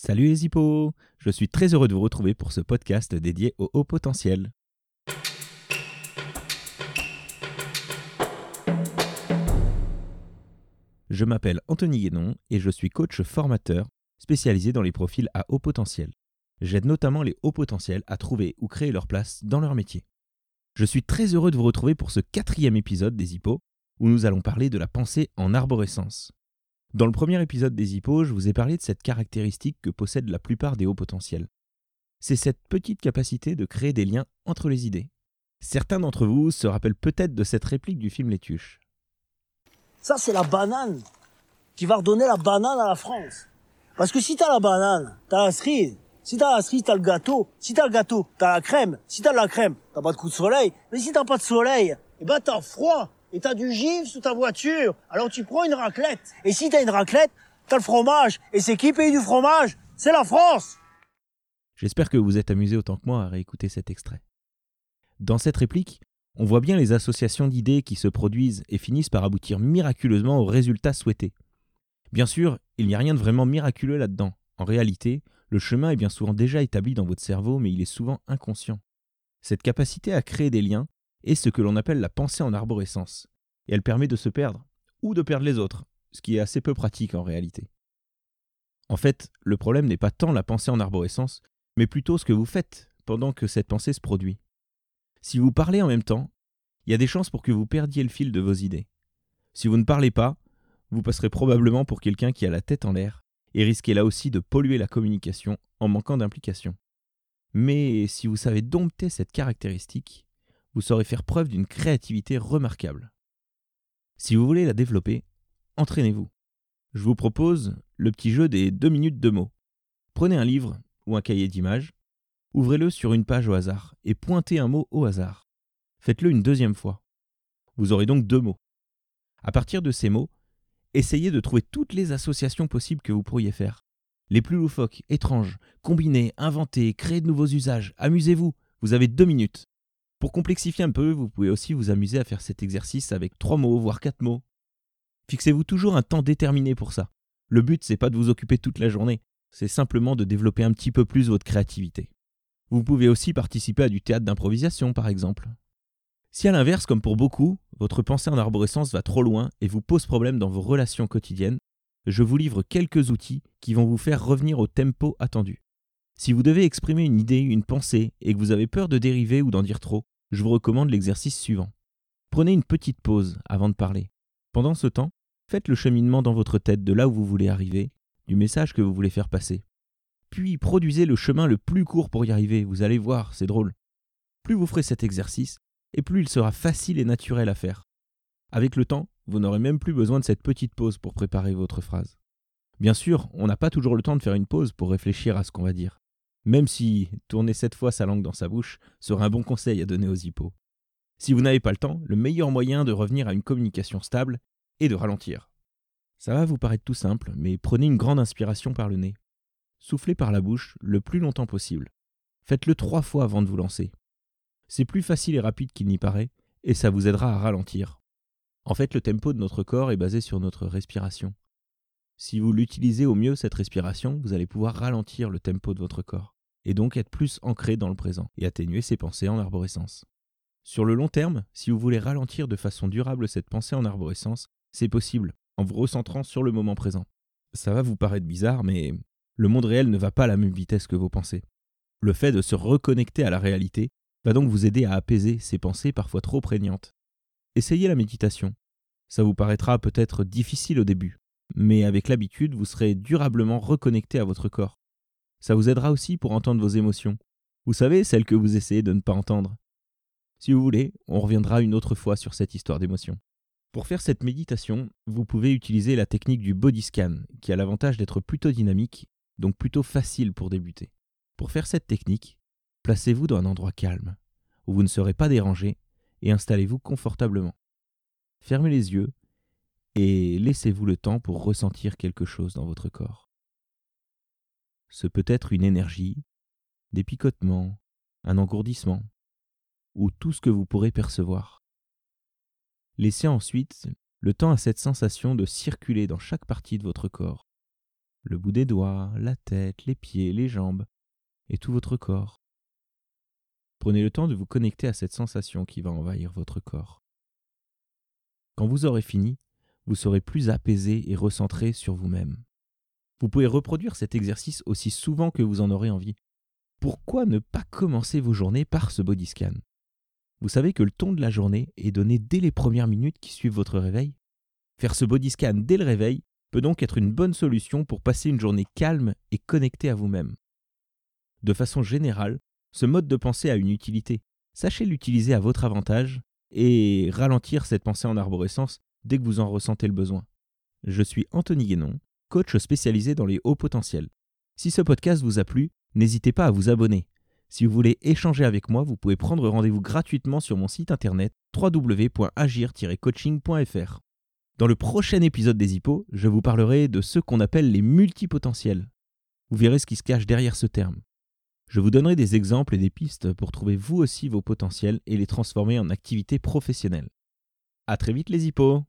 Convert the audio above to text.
Salut les hippos Je suis très heureux de vous retrouver pour ce podcast dédié au haut potentiel. Je m'appelle Anthony Guénon et je suis coach formateur spécialisé dans les profils à haut potentiel. J'aide notamment les hauts potentiels à trouver ou créer leur place dans leur métier. Je suis très heureux de vous retrouver pour ce quatrième épisode des hippos où nous allons parler de la pensée en arborescence. Dans le premier épisode des hippos, je vous ai parlé de cette caractéristique que possèdent la plupart des hauts potentiels. C'est cette petite capacité de créer des liens entre les idées. Certains d'entre vous se rappellent peut-être de cette réplique du film Les Tuches. Ça, c'est la banane qui va redonner la banane à la France. Parce que si t'as la banane, t'as la cerise. Si t'as la cerise, t'as le gâteau. Si t'as le gâteau, t'as la crème. Si t'as la crème, t'as pas de coup de soleil. Mais si t'as pas de soleil, eh ben t'as froid et t'as du givre sous ta voiture. Alors tu prends une raclette. Et si t'as une raclette, t'as le fromage. Et c'est qui paye du fromage? C'est la France J'espère que vous êtes amusé autant que moi à réécouter cet extrait. Dans cette réplique, on voit bien les associations d'idées qui se produisent et finissent par aboutir miraculeusement au résultat souhaité. Bien sûr, il n'y a rien de vraiment miraculeux là-dedans. En réalité, le chemin est bien souvent déjà établi dans votre cerveau, mais il est souvent inconscient. Cette capacité à créer des liens est ce que l'on appelle la pensée en arborescence, et elle permet de se perdre, ou de perdre les autres, ce qui est assez peu pratique en réalité. En fait, le problème n'est pas tant la pensée en arborescence, mais plutôt ce que vous faites pendant que cette pensée se produit. Si vous parlez en même temps, il y a des chances pour que vous perdiez le fil de vos idées. Si vous ne parlez pas, vous passerez probablement pour quelqu'un qui a la tête en l'air et risquez là aussi de polluer la communication en manquant d'implication. Mais si vous savez dompter cette caractéristique, vous saurez faire preuve d'une créativité remarquable. Si vous voulez la développer, entraînez-vous. Je vous propose le petit jeu des deux minutes de mots. Prenez un livre ou un cahier d'images, ouvrez-le sur une page au hasard et pointez un mot au hasard. Faites-le une deuxième fois. Vous aurez donc deux mots. À partir de ces mots, essayez de trouver toutes les associations possibles que vous pourriez faire. Les plus loufoques, étranges, combiner, inventer, créer de nouveaux usages, amusez-vous, vous avez deux minutes. Pour complexifier un peu, vous pouvez aussi vous amuser à faire cet exercice avec trois mots, voire quatre mots. Fixez-vous toujours un temps déterminé pour ça. Le but, c'est pas de vous occuper toute la journée, c'est simplement de développer un petit peu plus votre créativité. Vous pouvez aussi participer à du théâtre d'improvisation, par exemple. Si à l'inverse, comme pour beaucoup, votre pensée en arborescence va trop loin et vous pose problème dans vos relations quotidiennes, je vous livre quelques outils qui vont vous faire revenir au tempo attendu. Si vous devez exprimer une idée, une pensée, et que vous avez peur de dériver ou d'en dire trop, je vous recommande l'exercice suivant. Prenez une petite pause avant de parler. Pendant ce temps, faites le cheminement dans votre tête de là où vous voulez arriver, du message que vous voulez faire passer. Puis produisez le chemin le plus court pour y arriver, vous allez voir, c'est drôle. Plus vous ferez cet exercice, et plus il sera facile et naturel à faire. Avec le temps, vous n'aurez même plus besoin de cette petite pause pour préparer votre phrase. Bien sûr, on n'a pas toujours le temps de faire une pause pour réfléchir à ce qu'on va dire même si tourner cette fois sa langue dans sa bouche serait un bon conseil à donner aux hippos. Si vous n'avez pas le temps, le meilleur moyen de revenir à une communication stable est de ralentir. Ça va vous paraître tout simple, mais prenez une grande inspiration par le nez. Soufflez par la bouche le plus longtemps possible. Faites-le trois fois avant de vous lancer. C'est plus facile et rapide qu'il n'y paraît, et ça vous aidera à ralentir. En fait, le tempo de notre corps est basé sur notre respiration. Si vous l'utilisez au mieux, cette respiration, vous allez pouvoir ralentir le tempo de votre corps et donc être plus ancré dans le présent et atténuer ses pensées en arborescence. Sur le long terme, si vous voulez ralentir de façon durable cette pensée en arborescence, c'est possible en vous recentrant sur le moment présent. Ça va vous paraître bizarre, mais le monde réel ne va pas à la même vitesse que vos pensées. Le fait de se reconnecter à la réalité va donc vous aider à apaiser ces pensées parfois trop prégnantes. Essayez la méditation. Ça vous paraîtra peut-être difficile au début, mais avec l'habitude, vous serez durablement reconnecté à votre corps. Ça vous aidera aussi pour entendre vos émotions. Vous savez, celles que vous essayez de ne pas entendre. Si vous voulez, on reviendra une autre fois sur cette histoire d'émotion. Pour faire cette méditation, vous pouvez utiliser la technique du body scan, qui a l'avantage d'être plutôt dynamique, donc plutôt facile pour débuter. Pour faire cette technique, placez-vous dans un endroit calme, où vous ne serez pas dérangé, et installez-vous confortablement. Fermez les yeux et laissez-vous le temps pour ressentir quelque chose dans votre corps. Ce peut être une énergie, des picotements, un engourdissement, ou tout ce que vous pourrez percevoir. Laissez ensuite le temps à cette sensation de circuler dans chaque partie de votre corps. le bout des doigts, la tête, les pieds, les jambes et tout votre corps. Prenez le temps de vous connecter à cette sensation qui va envahir votre corps. Quand vous aurez fini, vous serez plus apaisé et recentré sur vous-même. Vous pouvez reproduire cet exercice aussi souvent que vous en aurez envie. Pourquoi ne pas commencer vos journées par ce body scan? Vous savez que le ton de la journée est donné dès les premières minutes qui suivent votre réveil? Faire ce body scan dès le réveil peut donc être une bonne solution pour passer une journée calme et connectée à vous-même. De façon générale, ce mode de pensée a une utilité. Sachez l'utiliser à votre avantage et ralentir cette pensée en arborescence dès que vous en ressentez le besoin. Je suis Anthony Guénon, coach spécialisé dans les hauts potentiels. Si ce podcast vous a plu, n'hésitez pas à vous abonner. Si vous voulez échanger avec moi, vous pouvez prendre rendez-vous gratuitement sur mon site internet www.agir-coaching.fr. Dans le prochain épisode des hippos, je vous parlerai de ce qu'on appelle les multipotentiels. Vous verrez ce qui se cache derrière ce terme. Je vous donnerai des exemples et des pistes pour trouver vous aussi vos potentiels et les transformer en activités professionnelles. À très vite les hippos